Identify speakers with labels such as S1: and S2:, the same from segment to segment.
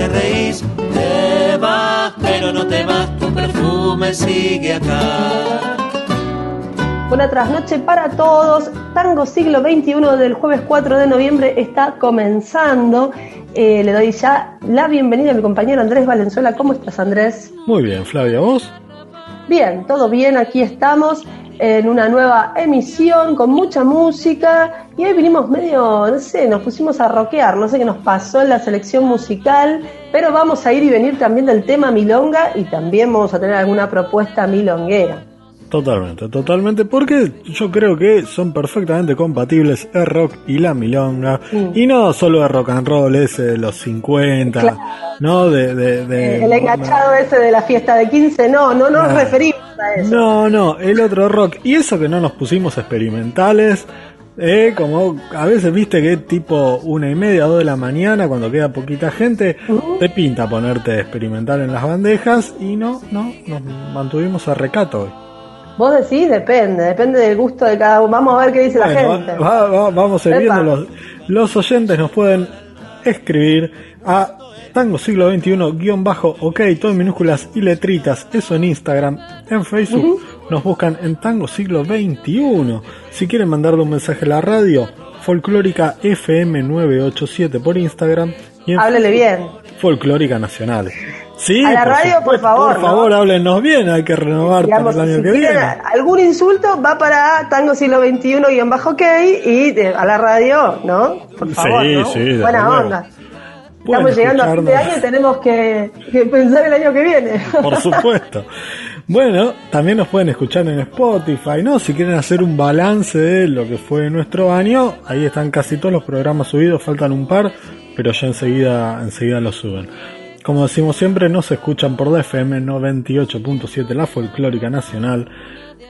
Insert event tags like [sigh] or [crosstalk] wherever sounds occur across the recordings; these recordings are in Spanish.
S1: te reís. Te vas, pero no te vas, tu perfume sigue acá.
S2: Buena trasnoche para todos. Tango siglo XXI del jueves 4 de noviembre está comenzando. Eh, le doy ya la bienvenida a mi compañero Andrés Valenzuela. ¿Cómo estás, Andrés?
S3: Muy bien, Flavia, ¿vos?
S2: Bien, todo bien, aquí estamos en una nueva emisión con mucha música y hoy vinimos medio, no sé, nos pusimos a rockear, no sé qué nos pasó en la selección musical, pero vamos a ir y venir también del tema milonga y también vamos a tener alguna propuesta milonguera.
S3: Totalmente, totalmente, porque yo creo que son perfectamente compatibles el rock y la milonga, y no solo el rock and roll ese de los 50, ¿no? De,
S2: de, el enganchado ese de la fiesta de 15, no, no nos referimos a eso.
S3: No, no, el otro rock, y eso que no nos pusimos experimentales, eh, como a veces viste que tipo una y media, dos de la mañana, cuando queda poquita gente, te pinta ponerte experimental en las bandejas, y no, no, nos mantuvimos a recato hoy.
S2: Vos decís, depende, depende del gusto de cada uno. Vamos a ver qué dice la gente.
S3: vamos a ir viendo. Los, los oyentes nos pueden escribir a Tango Siglo XXI guion bajo ok, todo en minúsculas y letritas, eso en Instagram, en Facebook, nos buscan en Tango Siglo XXI. Si quieren mandarle un mensaje a la radio, Folclórica FM 987 por Instagram
S2: y Háblele bien.
S3: Folclórica Nacional. Sí,
S2: a la radio, por favor.
S3: Por favor, háblenos bien, hay que renovar para el año que viene.
S2: Algún insulto va para Tango Siglo XXI bajo ok y a la radio, ¿no? Por favor, sí, sí, Buena onda. Estamos llegando a fin de año y tenemos que, que, pensar el año que viene.
S3: Por [laughs] supuesto. Bueno, también nos pueden escuchar en Spotify, ¿no? Si quieren hacer un balance de lo que fue nuestro año, ahí están casi todos los programas subidos, faltan un par, pero ya enseguida, enseguida los suben. Como decimos siempre, nos escuchan por DFM 98.7 La Folclórica Nacional.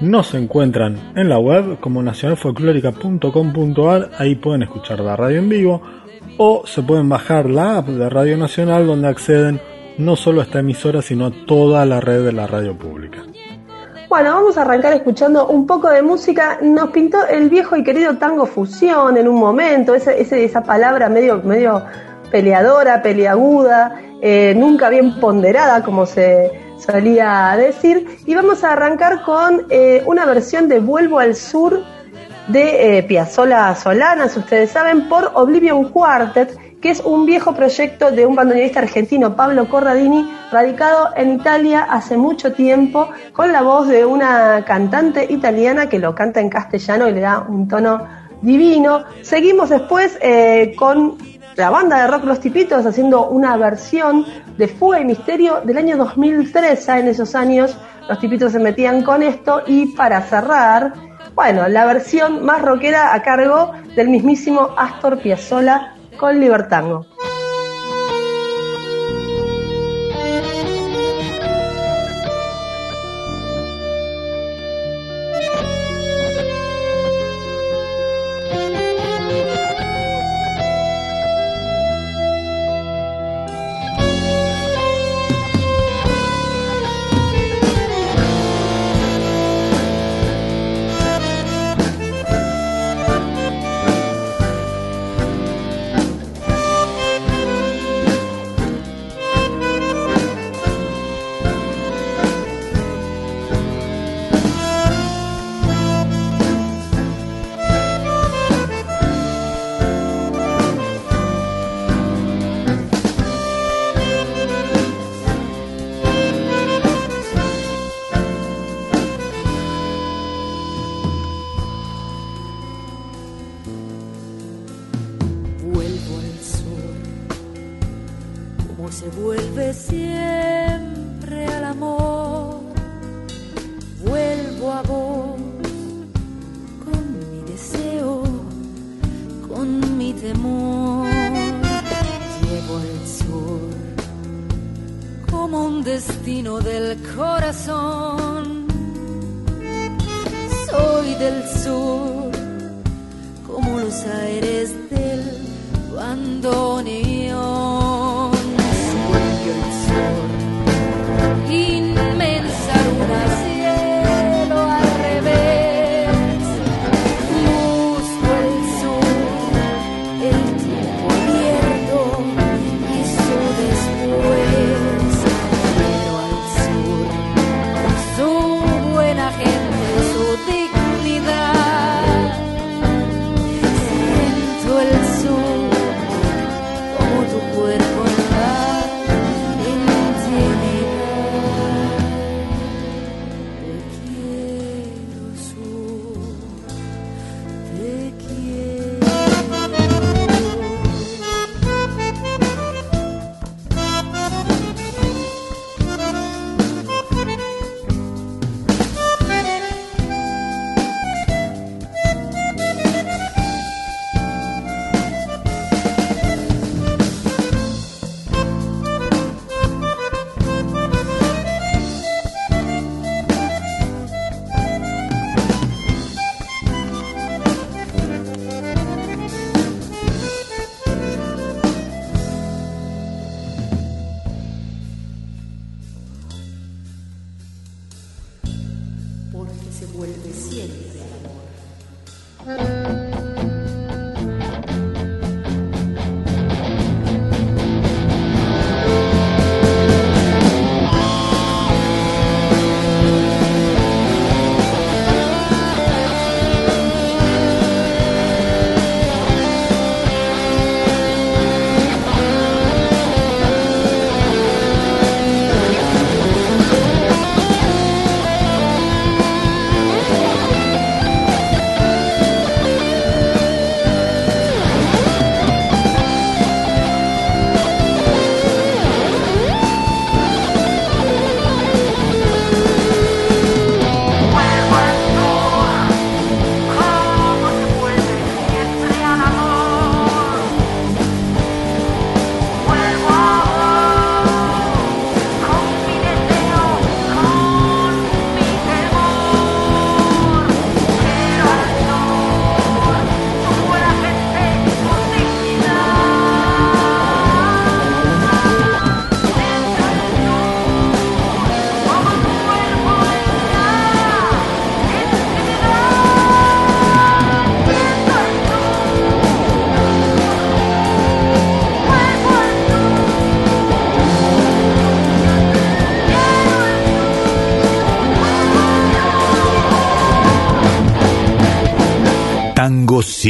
S3: Nos encuentran en la web como nacionalfolclórica.com.ar. Ahí pueden escuchar la radio en vivo. O se pueden bajar la app de Radio Nacional donde acceden no solo a esta emisora sino a toda la red de la radio pública.
S2: Bueno, vamos a arrancar escuchando un poco de música. Nos pintó el viejo y querido tango fusión en un momento, ese, esa palabra medio, medio peleadora, peleaguda, eh, nunca bien ponderada, como se solía decir. Y vamos a arrancar con eh, una versión de Vuelvo al Sur de eh, Piazzola Solana, si ustedes saben, por Oblivion Quartet, que es un viejo proyecto de un bandoneonista argentino, Pablo Corradini, radicado en Italia hace mucho tiempo, con la voz de una cantante italiana que lo canta en castellano y le da un tono divino. Seguimos después con la banda de rock Los Tipitos haciendo una versión de Fuga y Misterio del año 2003. En esos años los Tipitos se metían con esto y para cerrar, bueno, la versión más rockera a cargo del mismísimo Astor Piazzolla con Libertango.
S4: Se vuelve siempre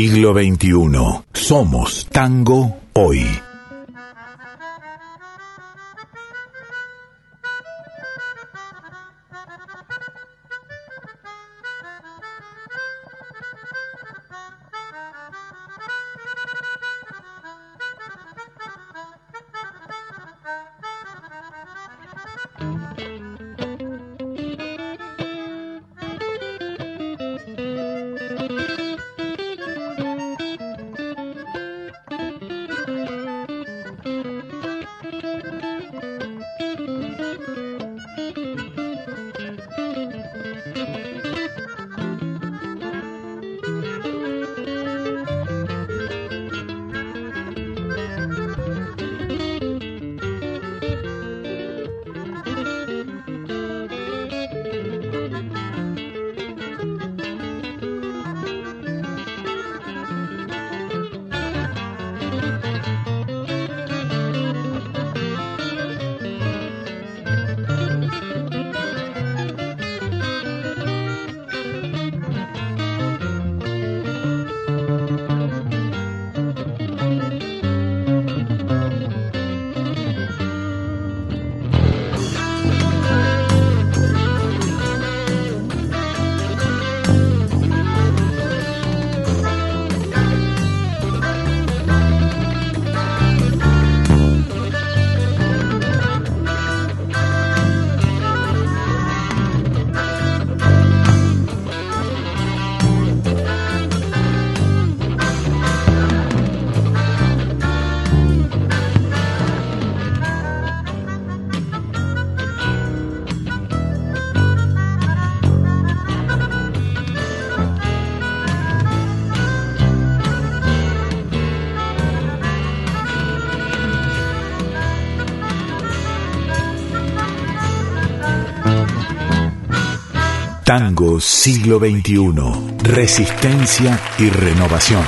S5: Siglo XXI. Somos Tango Hoy. Tango siglo XXI. Resistencia y renovación.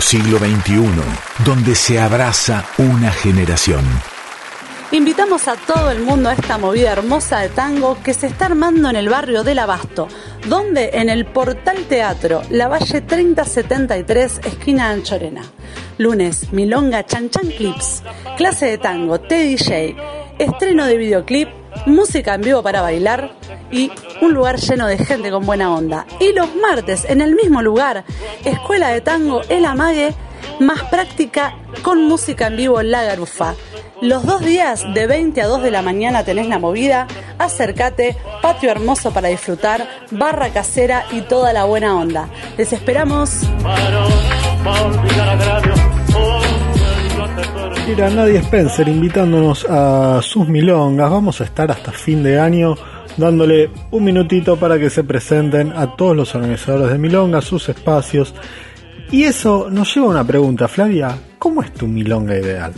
S5: Siglo XXI, donde se abraza una generación.
S6: Invitamos a todo el mundo a esta movida hermosa de tango que se está armando en el barrio del Abasto, donde en el Portal Teatro, la Valle 3073, esquina Anchorena. Lunes, Milonga Chan Chan Clips, clase de tango, TDJ, estreno de videoclip, música en vivo para bailar y un lugar lleno de gente con buena onda. Y los martes, en el mismo lugar, Escuela de Tango El Amague, más práctica con música en vivo La Garufa. Los dos días de 20 a 2 de la mañana tenés la movida, acércate, patio hermoso para disfrutar, barra casera y toda la buena onda. Les esperamos.
S3: Mira, Nadia Spencer invitándonos a sus milongas. Vamos a estar hasta fin de año dándole un minutito para que se presenten a todos los organizadores de milongas, sus espacios. Y eso nos lleva a una pregunta, Flavia, ¿cómo es tu milonga ideal?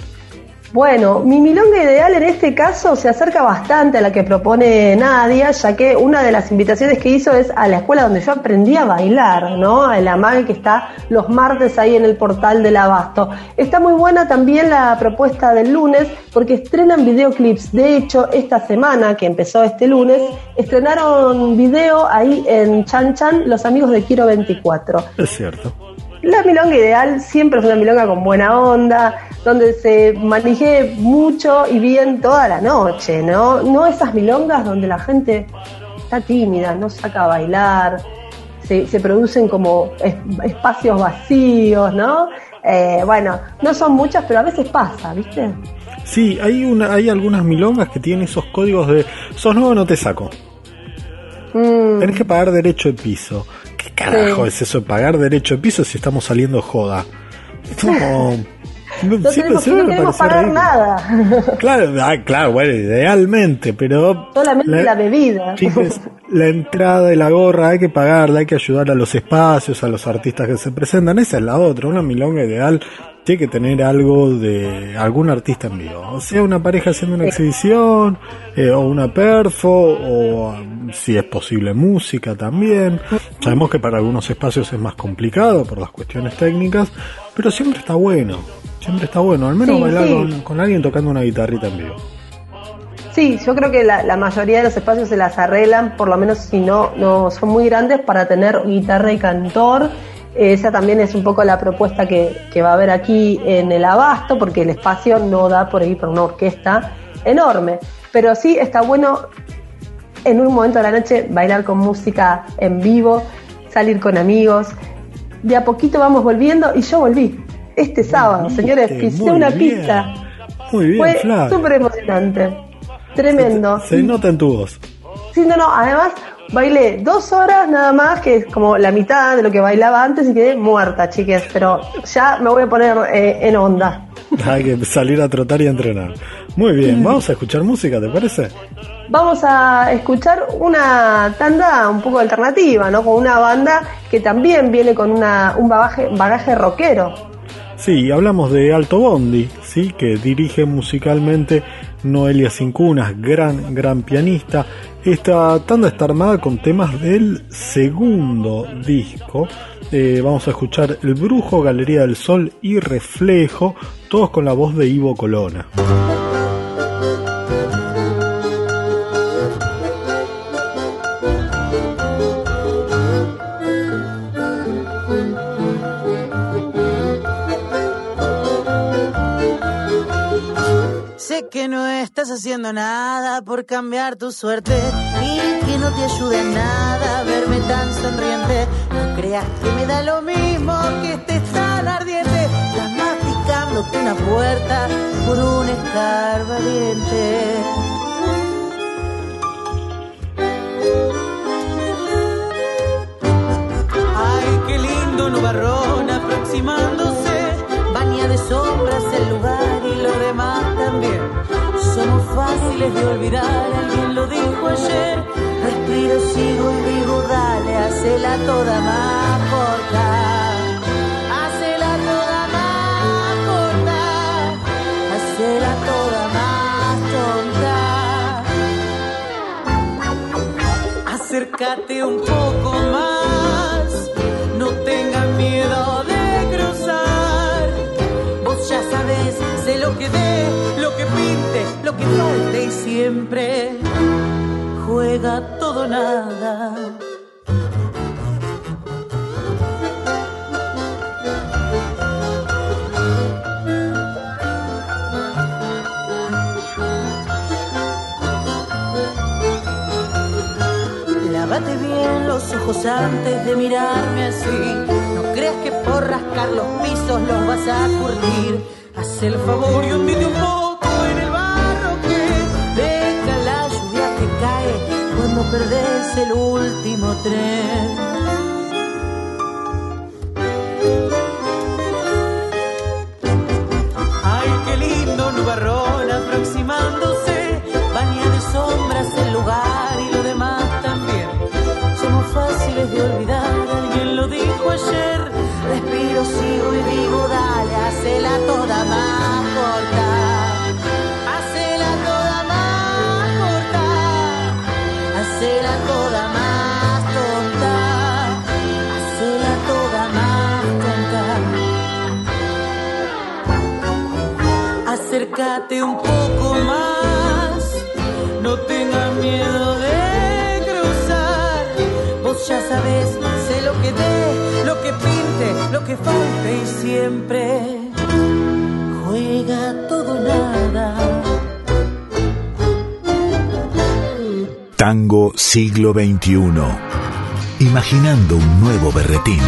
S2: Bueno, mi milonga ideal en este caso se acerca bastante a la que propone Nadia, ya que una de las invitaciones que hizo es a la escuela donde yo aprendí a bailar, ¿no? A la MAG que está los martes ahí en el portal del Abasto. Está muy buena también la propuesta del lunes porque estrenan videoclips. De hecho, esta semana que empezó este lunes, estrenaron video ahí en Chan Chan los amigos de Kiro 24.
S3: Es cierto.
S2: La milonga ideal siempre es una milonga con buena onda, donde se maneje mucho y bien toda la noche, ¿no? No esas milongas donde la gente está tímida, no saca a bailar, se, producen como espacios vacíos, ¿no? Eh, bueno, no son muchas, pero a veces pasa, ¿viste?
S3: Sí, hay, una, hay algunas milongas que tienen esos códigos de sos nuevo no te saco. Mm. Tenés que pagar derecho de piso. ¿Qué carajo es eso de pagar derecho de piso si estamos saliendo joda? Es como...
S2: No tenemos, no pagar nada. [laughs]
S3: Claro, ah, claro, bueno, idealmente, pero...
S2: Solamente la, bebida.
S3: la entrada y la gorra hay que pagarla, hay que ayudar a los espacios, a los artistas que se presentan. Esa es la otra, una milonga ideal tiene que tener algo de algún artista en vivo. O sea, una pareja haciendo una exhibición, eh, o una perfo, o si es posible música también. Sabemos que para algunos espacios es más complicado por las cuestiones técnicas, pero siempre está bueno. Siempre está bueno, al menos bailar Con, alguien tocando una guitarrita en vivo.
S2: Sí, yo creo que la, mayoría de los espacios se las arreglan, por lo menos si no, no son muy grandes, para tener guitarra y cantor. Esa también es un poco la propuesta que, va a haber aquí en el Abasto, porque el espacio no da por ahí por una orquesta enorme. Pero sí está bueno en un momento de la noche bailar con música en vivo, salir con amigos. De a poquito vamos volviendo y yo volví este sábado, señores, pisé una pista.
S3: Muy bien,
S2: Fue súper emocionante. Tremendo.
S3: Se, nota en tu voz.
S2: Sí, no, no, además bailé dos horas nada más, que es como la mitad de lo que bailaba antes y quedé muerta, chiques, pero ya me voy a poner eh, en onda. [laughs]
S3: Hay que salir a trotar y entrenar. Muy bien, vamos a escuchar música, ¿te parece?
S2: Vamos a escuchar una tanda un poco alternativa, ¿no? Con una banda que también viene con una, un bagaje, bagaje rockero.
S3: Sí, hablamos de Alto Bondi, ¿sí? que dirige musicalmente Noelia Cincunas, gran, gran pianista. Esta tanda está armada con temas del segundo disco. Eh, vamos a escuchar El Brujo, Galería del Sol y Reflejo, todos con la voz de Ivo Colona.
S7: Que no estás haciendo nada por cambiar tu suerte y que no te ayude en nada verme tan sonriente. No creas que me da lo mismo que estés tan ardiente. Estás masticándote una puerta por un escarbadiente. Ay, qué lindo nubarrón aproximándose. Sombras el lugar y lo demás también somos fáciles de olvidar, alguien lo dijo ayer. Respiro, sigo y digo, dale, hacela toda más corta. Hacela toda más corta. Hacela toda más tonta. Acércate un poco
S8: lo que dé, lo que pinte, lo que falte y siempre juega todo nada. Lávate bien los ojos antes de mirarme así. No creas que por rascar los pisos los vas a curtir Haz el favor, yo envidio un poco en el barro que deja la lluvia que cae cuando perdés el último tren. Ay qué lindo nubarrón aproximándose, baña de sombras el lugar y lo demás también. Somos fáciles de olvidar, alguien lo dijo ayer estoy vivo, dale, hacela toda más corta. Hacela toda más corta. Hacela toda más tonta. Hacela toda más tonta. Acércate un poco más. No tengas miedo de cruzar. Vos ya sabes dé, lo que pinte, lo que falte y siempre juega todo nada.
S7: Tango siglo XXI. Imaginando un nuevo berretín.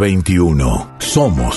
S7: XXI. Somos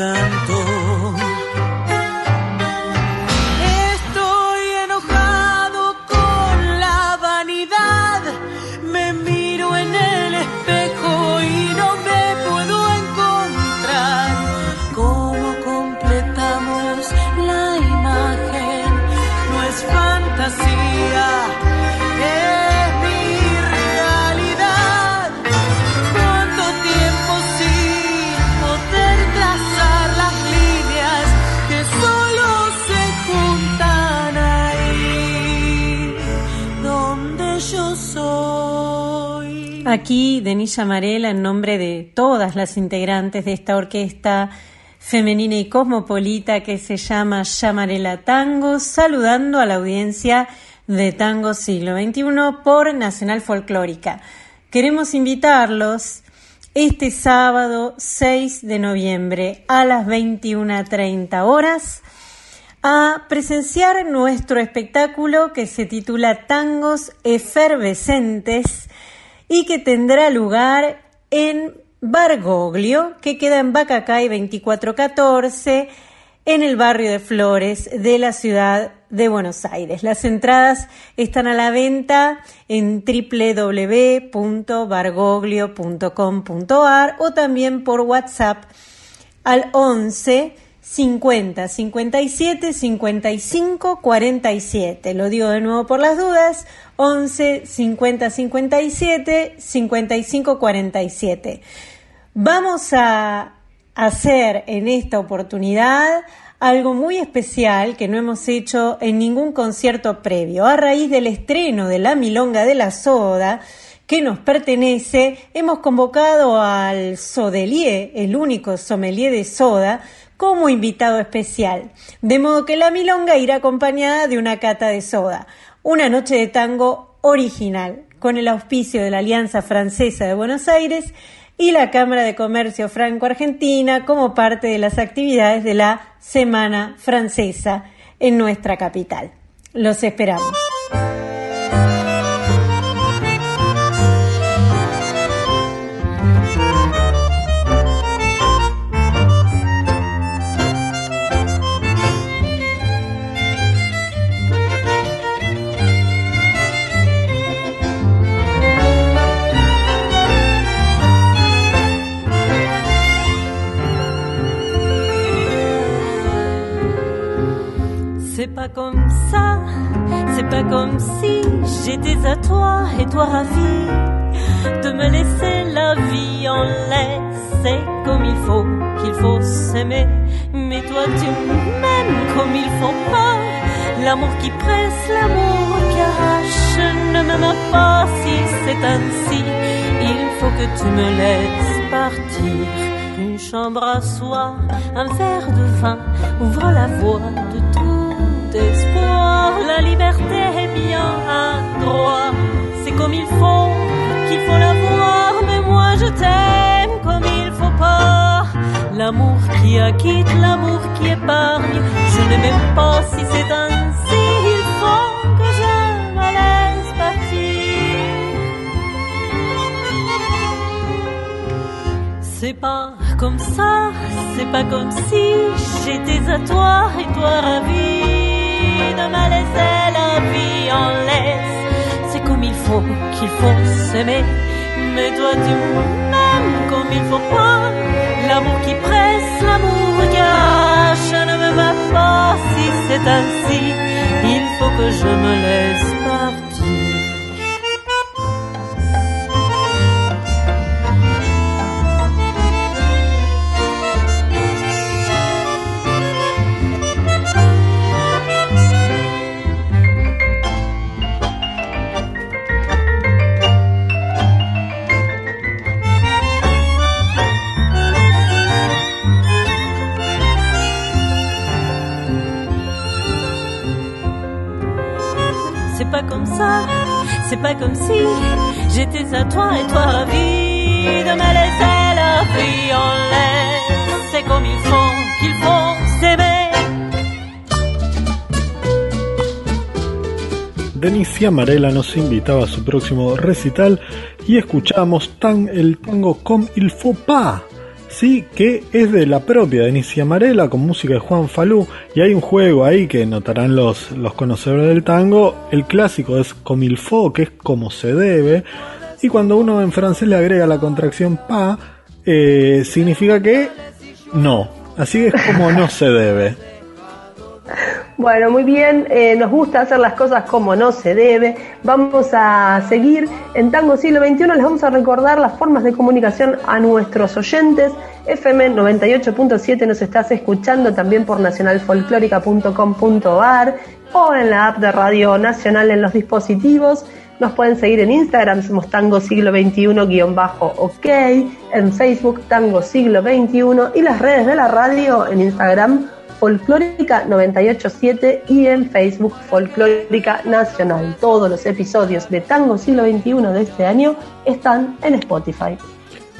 S8: canto.
S9: Aquí Denise en nombre de todas las integrantes de esta orquesta femenina y cosmopolita que se llama Llamarela Tango, saludando a la audiencia de Tango Siglo XXI por Nacional Folclórica. Queremos invitarlos este sábado 6 de noviembre a las 21.30 horas a presenciar nuestro espectáculo que se titula Tangos Efervescentes y que tendrá lugar en Bargoglio, que queda en Bacacay 2414, en el barrio de Flores de la ciudad de Buenos Aires. Las entradas están a la venta en www.bargoglio.com.ar o también por WhatsApp al 11 50 57 55 47. Lo digo de nuevo por las dudas. 11 50 57 55 47. Vamos a hacer en esta oportunidad algo muy especial que no hemos hecho en ningún concierto previo. A raíz del estreno de La Milonga de la Soda, que nos pertenece, hemos convocado al Sodelier, el único sommelier de soda, como invitado especial. De modo que la milonga irá acompañada de una cata de soda. Una noche de tango original, con el auspicio de la Alianza Francesa de Buenos Aires y la Cámara de Comercio Franco-Argentina como parte de las actividades de la Semana Francesa en nuestra capital. Los esperamos.
S8: C'est pas comme ça, c'est pas comme si j'étais à toi et toi ravie de me laisser la vie en laisse. C'est comme il faut, qu'il faut s'aimer. Mais toi tu m'aimes comme il faut pas. L'amour qui presse, l'amour qui arrache, ne m'aime pas si c'est ainsi. Il faut que tu me laisses partir. Une chambre à soi, un verre de vin, ouvre la voie de tout bien un droit, c'est comme il faut qu'il faut l'avoir, mais moi je t'aime comme il faut pas. L'amour qui acquitte, l'amour qui épargne, je ne m'aime pas si c'est ainsi, il faut que je me laisse partir. C'est pas comme ça, c'est pas comme si j'étais à toi et toi ravi de me laisser la vie en laisse. C'est comme il faut qu'il faut s'aimer, mais toi tu m'aimes comme il faut pas. L'amour qui presse, l'amour arrache, ne me va pas si c'est ainsi. Il faut que je me laisse comme si j'étais à toi et toi ravi de me laisser la vie en l'air. C'est comme il faut qu'il faut s'aimer.
S3: Denise Amarela nos invitaba a su próximo recital y escuchamos tan el tango Comme il faut pas, sí, que es de la propia Denise Amarela con música de Juan Falú y hay un juego ahí que notarán los, los conocedores del tango, el clásico es Comme il faut, que es como se debe, y cuando uno en francés le agrega la contracción pa, eh, significa que no, así es como no se debe.
S2: Bueno, muy bien, eh, nos gusta hacer las cosas como no se debe. Vamos a seguir en Tango Siglo XXI, les vamos a recordar las formas de comunicación a nuestros oyentes. FM 98.7 nos estás escuchando también por nacionalfolclórica.com.ar o en la app de Radio Nacional en los dispositivos. Nos pueden seguir en Instagram, somos Tango Siglo XXI-OK, en Facebook Tango Siglo XXI y las redes de la radio en Instagram Folclórica 987 y en Facebook Folclórica Nacional. Todos los episodios de Tango Siglo XXI de este año están en Spotify.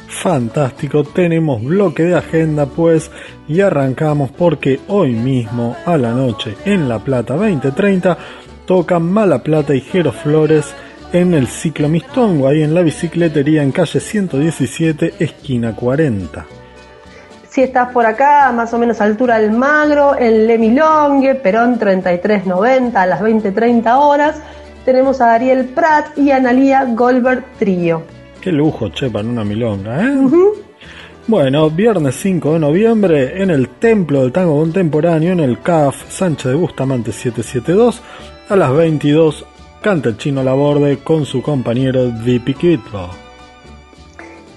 S3: Fantástico, tenemos bloque de agenda pues y arrancamos porque hoy mismo a la noche en La Plata 2030 tocan Mala Plata y Jero Flores en el ciclo Mistongo, ahí en la bicicletería en calle 117, esquina 40.
S2: Si estás por acá, más o menos a altura del Magro, en Lemilongue, Perón 3390 a las 20.30 horas, tenemos a Ariel Prat y a Analia Goldberg Trío.
S3: Qué lujo, che, para una milonga, ¿eh? Uh -huh. Bueno, viernes 5 de noviembre en el Templo del Tango Contemporáneo, en el CAF Sánchez de Bustamante 772, a las 22, canta el chino Laborde con su compañero Di Piquito.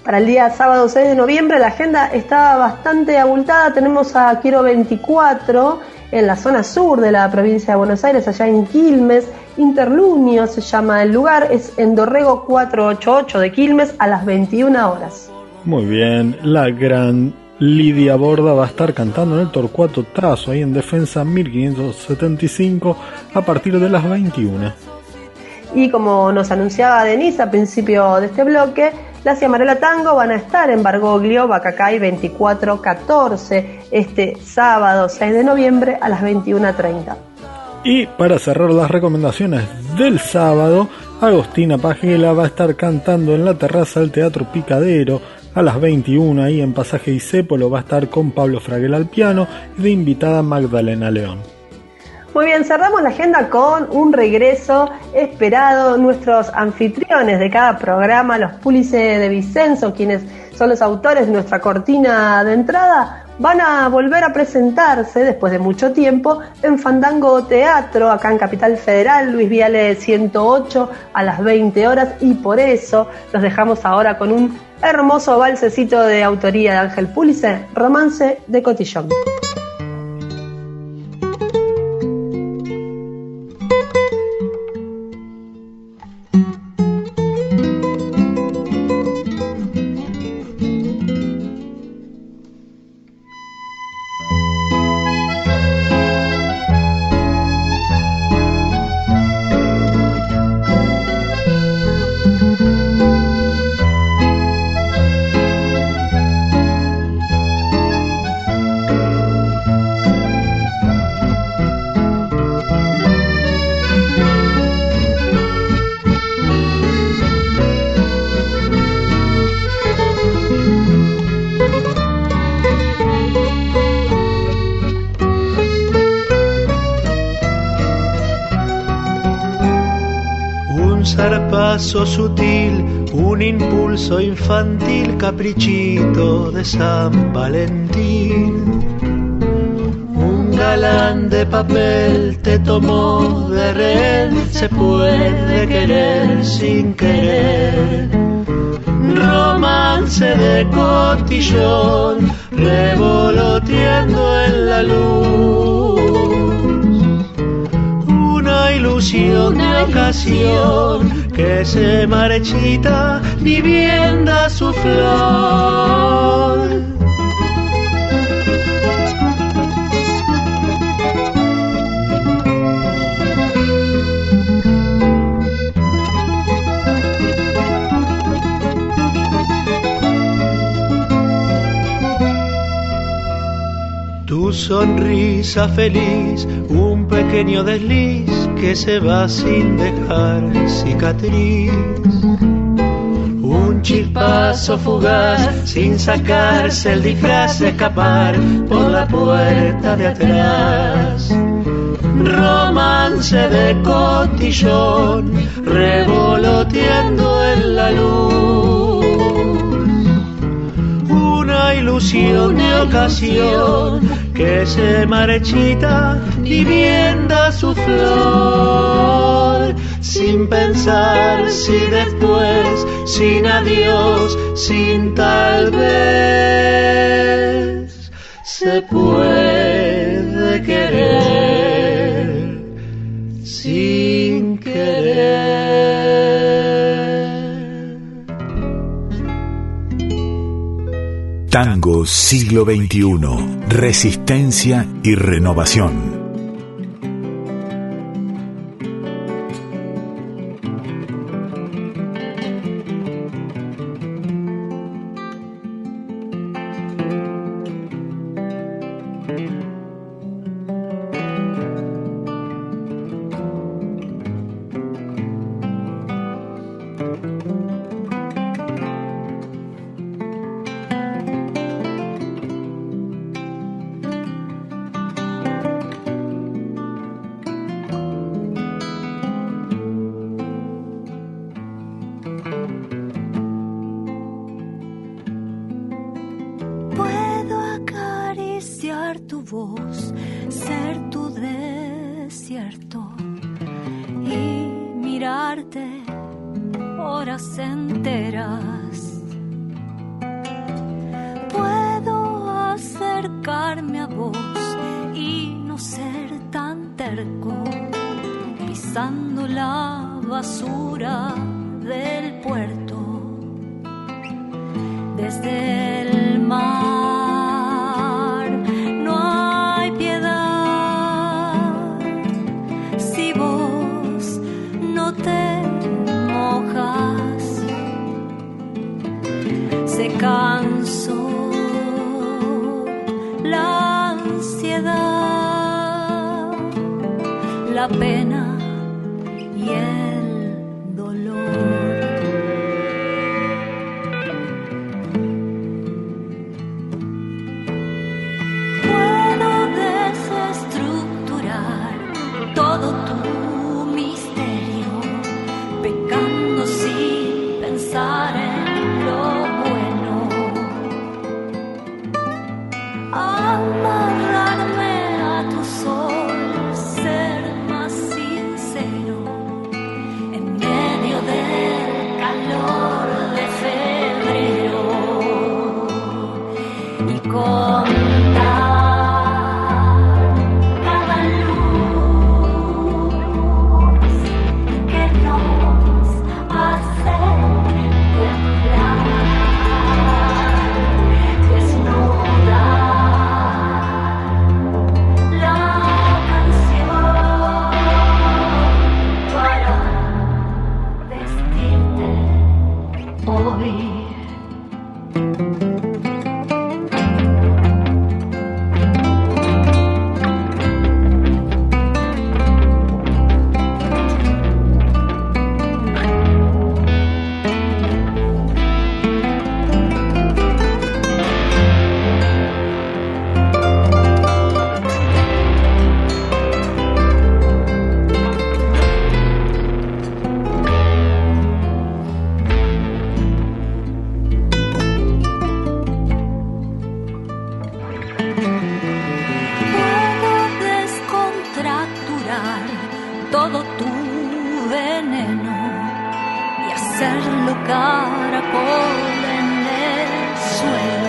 S2: Para el día sábado 6 de noviembre la agenda está bastante abultada. Tenemos a Quiero 24 en la zona sur de la provincia de Buenos Aires, allá en Quilmes. Interlunio se llama el lugar, es en Dorrego 488 de Quilmes a las 21 horas.
S3: Muy bien, la gran Lidia Borda va a estar cantando en el Torcuato Trazo, ahí en Defensa 1575, a partir de las 21.
S2: Y como nos anunciaba Denise a principio de este bloque, la Ciamarela Tango van a estar en Bargoglio, Bacacay 2414, este sábado 6 de noviembre a las 21.30.
S3: Y para cerrar las recomendaciones del sábado, Agostina Pagela va a estar cantando en la terraza del Teatro Picadero a las 21 ahí en Pasaje Isépolo va a estar con Pablo Fraguel al piano y de invitada Magdalena León.
S2: Muy bien, cerramos la agenda con un regreso esperado. Nuestros anfitriones de cada programa, los Pulice de Vicenzo, quienes son los autores de nuestra cortina de entrada, van a volver a presentarse después de mucho tiempo en Fandango Teatro, acá en Capital Federal, Luis Viale 108 a las 20 horas y por eso los dejamos ahora con un hermoso balsecito de autoría de Ángel Pulice, Romance de Cotillón.
S1: Zarpazo sutil, un impulso infantil, caprichito de San Valentín. Un galán de papel te tomó de rehén, se puede querer sin querer. Romance de cotillón, revoloteando en la luz una ilusión de ocasión que se marchita vivienda su flor. Tu sonrisa feliz, un pequeño desliz que se va sin dejar cicatriz. Un chispazo fugaz, sin sacarse el disfraz, escapar por la puerta de atrás. Romance de cotillón, revoloteando en la luz. Una ilusión de ocasión que se marchita vivienda su flor, sin pensar si después, sin adiós, sin tal vez, se puede querer sin querer.
S7: Tango siglo XXI. Resistencia y renovación.
S10: La pena y el hacerlo caracol en el suelo.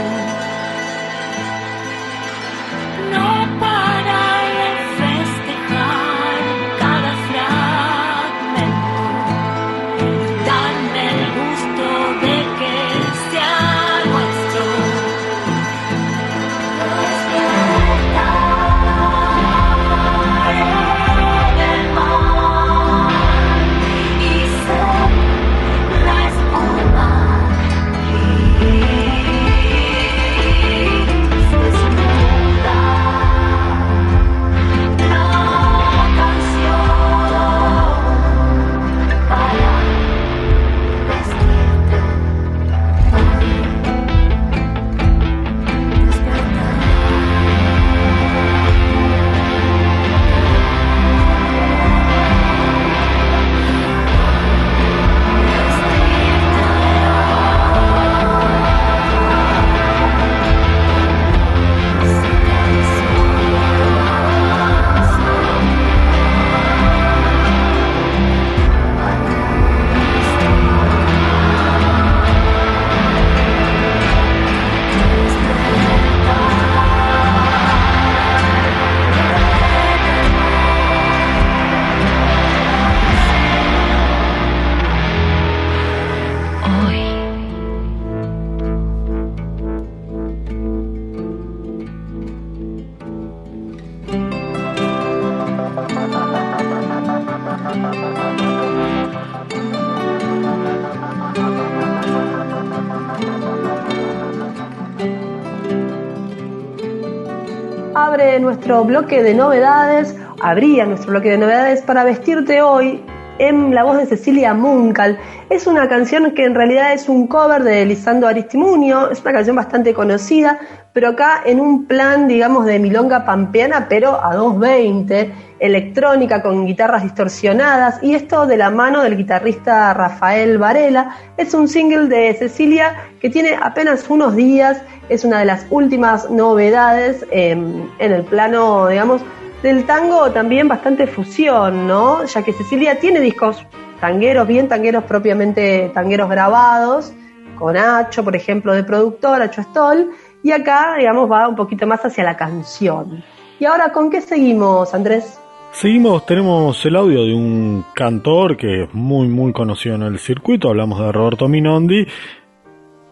S10: Nuestro
S2: bloque de novedades, abría nuestro bloque de novedades para vestirte hoy en la voz de Cecilia Muncal. Es una canción que en realidad es un cover de Lisandro Aristimunio, es una canción bastante conocida, pero acá en un plan, digamos, de milonga pampeana, pero a 220, electrónica con guitarras distorsionadas, y esto de la mano del guitarrista Rafael Varela. Es un single de Cecilia que tiene apenas unos días, es una de las últimas novedades eh, en el plano, digamos, del tango también bastante fusión, ¿no? Ya que Cecilia tiene discos tangueros, bien tangueros propiamente tangueros grabados, con Acho, por ejemplo, de productor, Acho Stoll, y acá, digamos, va un poquito más hacia la canción. Y ahora, ¿con qué seguimos, Andrés?
S3: Seguimos, tenemos el audio de un cantor que es muy muy conocido en el circuito, hablamos de Roberto Minondi,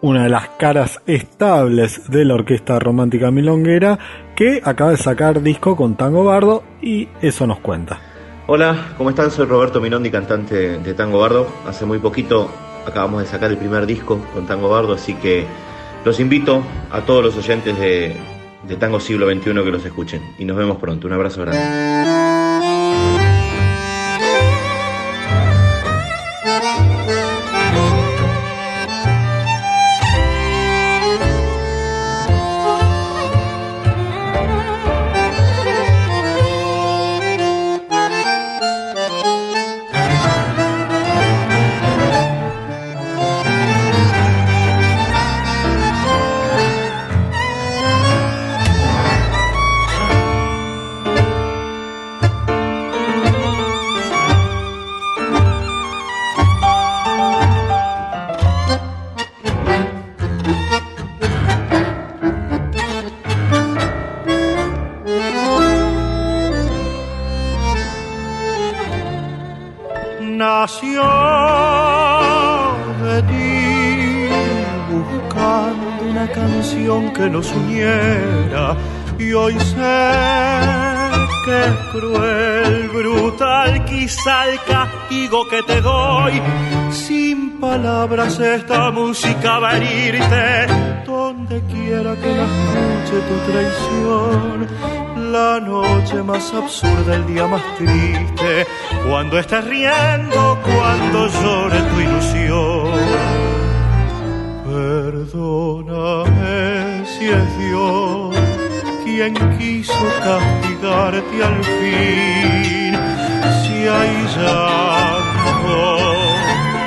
S3: una de las caras estables de la Orquesta Romántica Milonguera, que acaba de sacar disco con Tango Bardo y eso nos cuenta.
S11: Hola, ¿cómo están? Soy Roberto Minondi, cantante de Tango Bardo. Hace muy poquito acabamos de sacar el primer disco con Tango Bardo, así que los invito a todos los oyentes de, de Tango Siglo XXI que los escuchen. Y nos vemos pronto. Un abrazo grande.
S12: Y hoy sé que cruel, brutal, quizá el castigo que te doy. Sin palabras esta música va a herirte donde quiera que la escuche tu traición. La noche más absurda, el día más triste, cuando estés riendo, cuando llore tu ilusión. Perdóname si es Dios quien quiso castigarte al fin. Si hay llantos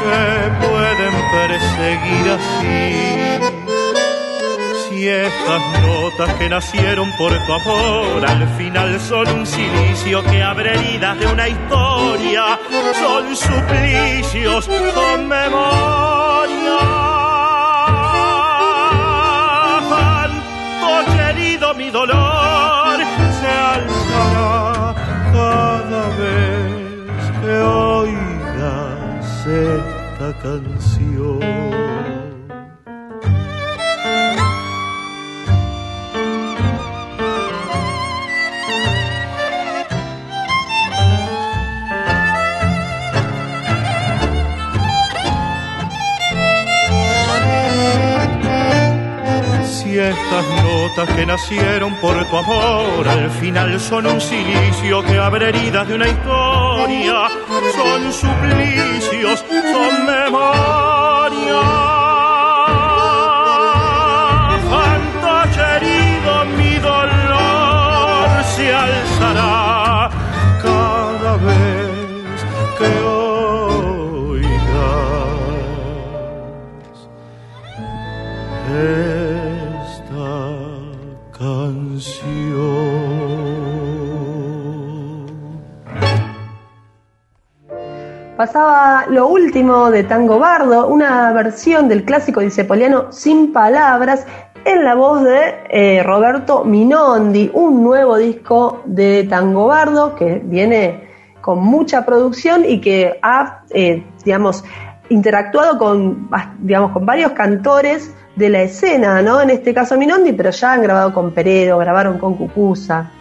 S12: que pueden perseguir así. Si estas notas que nacieron por tu amor al final son un silicio que abre heridas de una historia, son suplicios con memoria dolor se alzará cada vez que oigas esta canción. Notas que nacieron por tu amor. Al final son un silicio que abre heridas de una historia, son suplicios, son memoria.
S2: Lo último de Tango Bardo, una versión del clásico dicepoliano Sin Palabras, en la voz de eh, Roberto Minondi, un nuevo disco de Tango Bardo que viene con mucha producción y que ha, eh, digamos, interactuado con, digamos, con varios cantores de la escena, ¿no? En este caso Minondi, pero ya han grabado con Peredo, grabaron con Cucusa.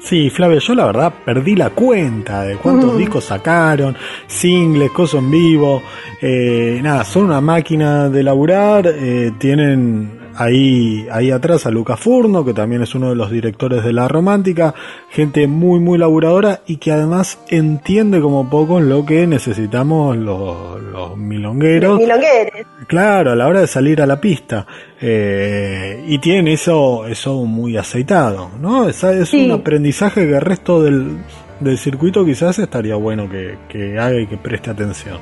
S3: Sí, Flavia, yo la verdad perdí la cuenta de cuántos
S2: Mm.
S3: discos sacaron, singles, cosas en vivo. Eh, nada, son una máquina de laburar. eh, tienen ahí, ahí atrás a Luca Furno, que también es uno de los directores de La Romántica. Gente muy, muy laburadora y que además entiende como poco lo que necesitamos los, los milongueros.
S2: Milongueres.
S3: Claro, a la hora de salir a la pista. Eh, y tienen eso, eso muy aceitado, ¿no? Es, es
S2: Sí.
S3: un aprendizaje que el resto del, del circuito quizás estaría bueno que, que haga y que preste atención.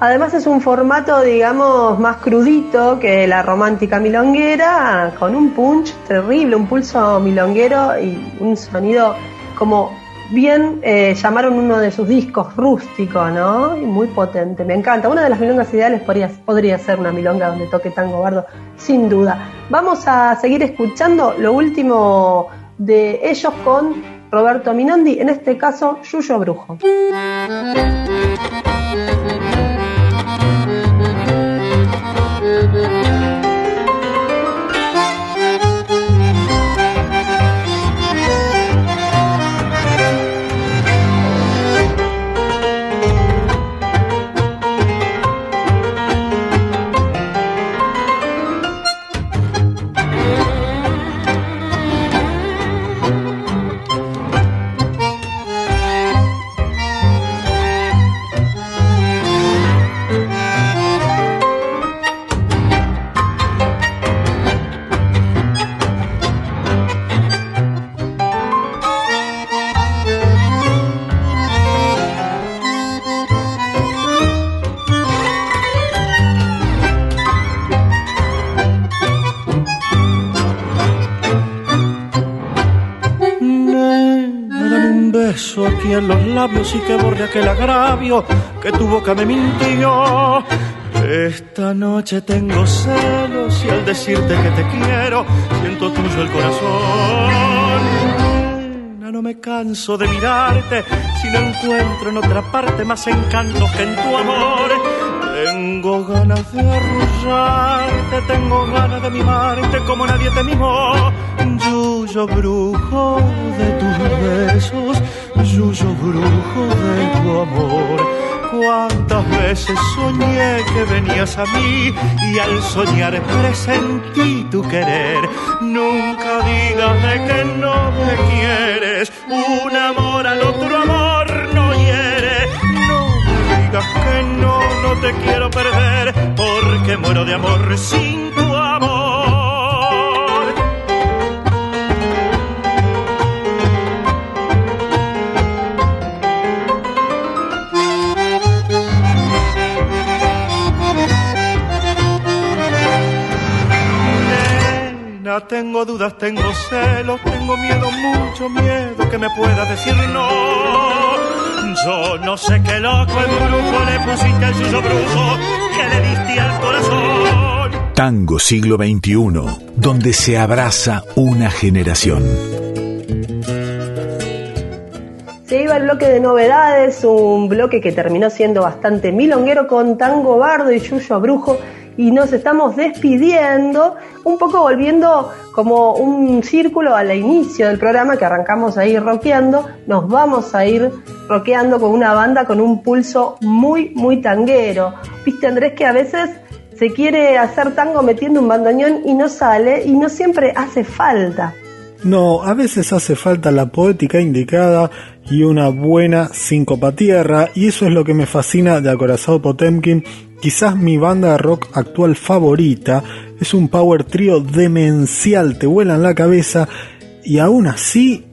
S2: Además es un formato, digamos, más crudito que la romántica milonguera, con un punch terrible, un pulso milonguero y un sonido como bien eh, llamaron uno de sus discos rústico, ¿no? Y muy potente, me encanta. Una de las milongas ideales podría, podría ser una milonga donde toque tango bardo, sin duda. Vamos a seguir escuchando lo último de ellos con Roberto Minondi, en este caso Yuyo Brujo.
S12: Borre aquel agravio que tu boca me mintió. Esta noche tengo celos y al decirte que te quiero, siento tuyo el corazón. No me canso de mirarte si no encuentro en otra parte más encantos que en tu amor. Tengo ganas de arrullarte, tengo ganas de mimarte como nadie te mimó. Yuyo brujo de tus besos, yuyo brujo de tu amor. Cuántas veces soñé que venías a mí y al soñar presentí tu querer. Nunca digas que no me quieres, un amor al otro amor no hiere. No digas que no, no te quiero perder, porque muero de amor sin tu Tengo dudas, tengo celos, tengo miedo, mucho miedo que me puedas decir no. Yo no sé qué loco embrujo le pusiste al suyo brujo que le diste al corazón.
S5: Tango siglo XXI, donde se abraza una generación.
S2: Se iba el bloque de novedades, un bloque que terminó siendo bastante milonguero con Tango Bardo y Yuyo Brujo y nos estamos despidiendo, un poco volviendo como un círculo al inicio del programa que arrancamos ahí rockeando, nos vamos a ir rockeando con una banda con un pulso muy, muy tanguero. Viste Andrés que a veces se quiere hacer tango metiendo un bandoneón y no sale y no siempre hace falta.
S3: No, a veces hace falta la poética indicada y una buena síncopa tierra, y eso es lo que me fascina de Acorazado Potemkin. Quizás mi banda de rock actual favorita es un power trio demencial, te vuelan la cabeza, y aún así,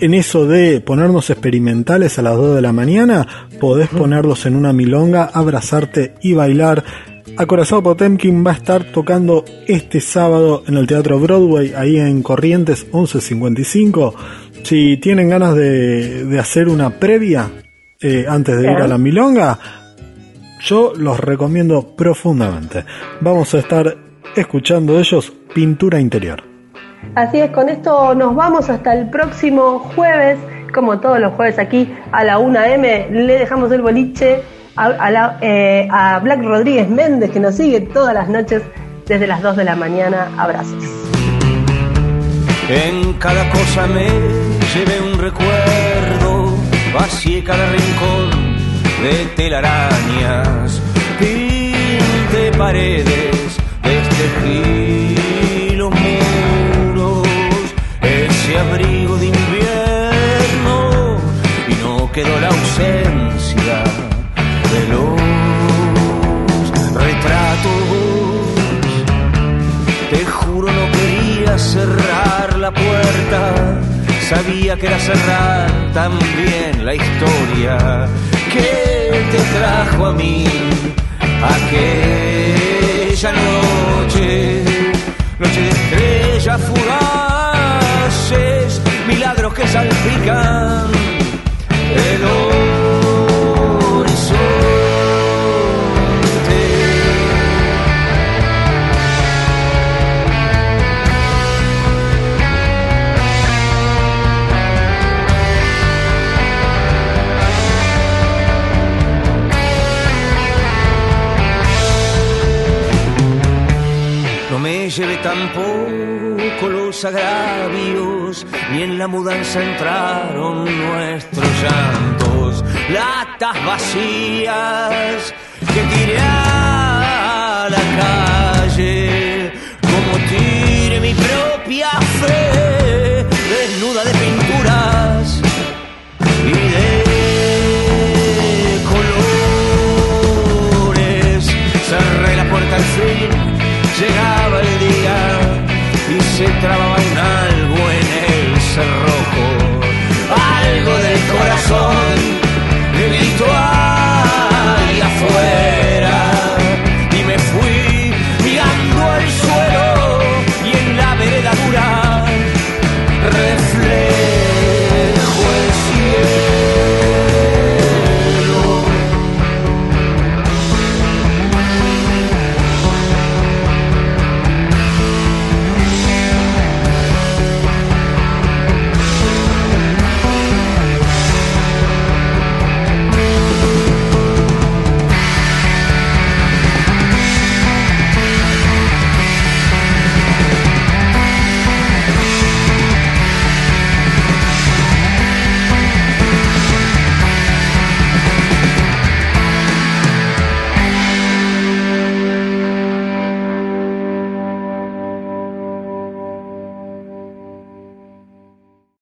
S3: en eso de ponernos experimentales a las 2 de la mañana, podés ponerlos en una milonga, abrazarte y bailar. Acorazado Potemkin va a estar tocando este sábado en el Teatro Broadway, ahí en Corrientes 1155. Si tienen ganas de, de hacer una previa eh, antes de ir a la Milonga, yo los recomiendo profundamente. Vamos a estar escuchando ellos Pintura Interior.
S2: Así es, con esto nos vamos hasta el próximo jueves, como todos los jueves aquí a la 1M, le dejamos el boliche eh, a Black Rodríguez Méndez, que nos sigue todas las noches desde las 2 de la mañana. Abrazos.
S13: En cada cosa me llevé un recuerdo, vacié cada rincón de telarañas, pinte paredes, destejé los muros, ese abrigo de invierno y no quedó la sabía que era cerrar también la historia que te trajo a mí aquella noche, noche de estrellas fugaces, milagros que salpican lleve tampoco los agravios, ni en la mudanza entraron nuestros llantos, latas vacías que tiré a la calle, como tire mi propia fe, desnuda de pinturas y de colores. Cerré la puerta al fin, llegar se trababa en algo en el cerrojo, algo del corazón.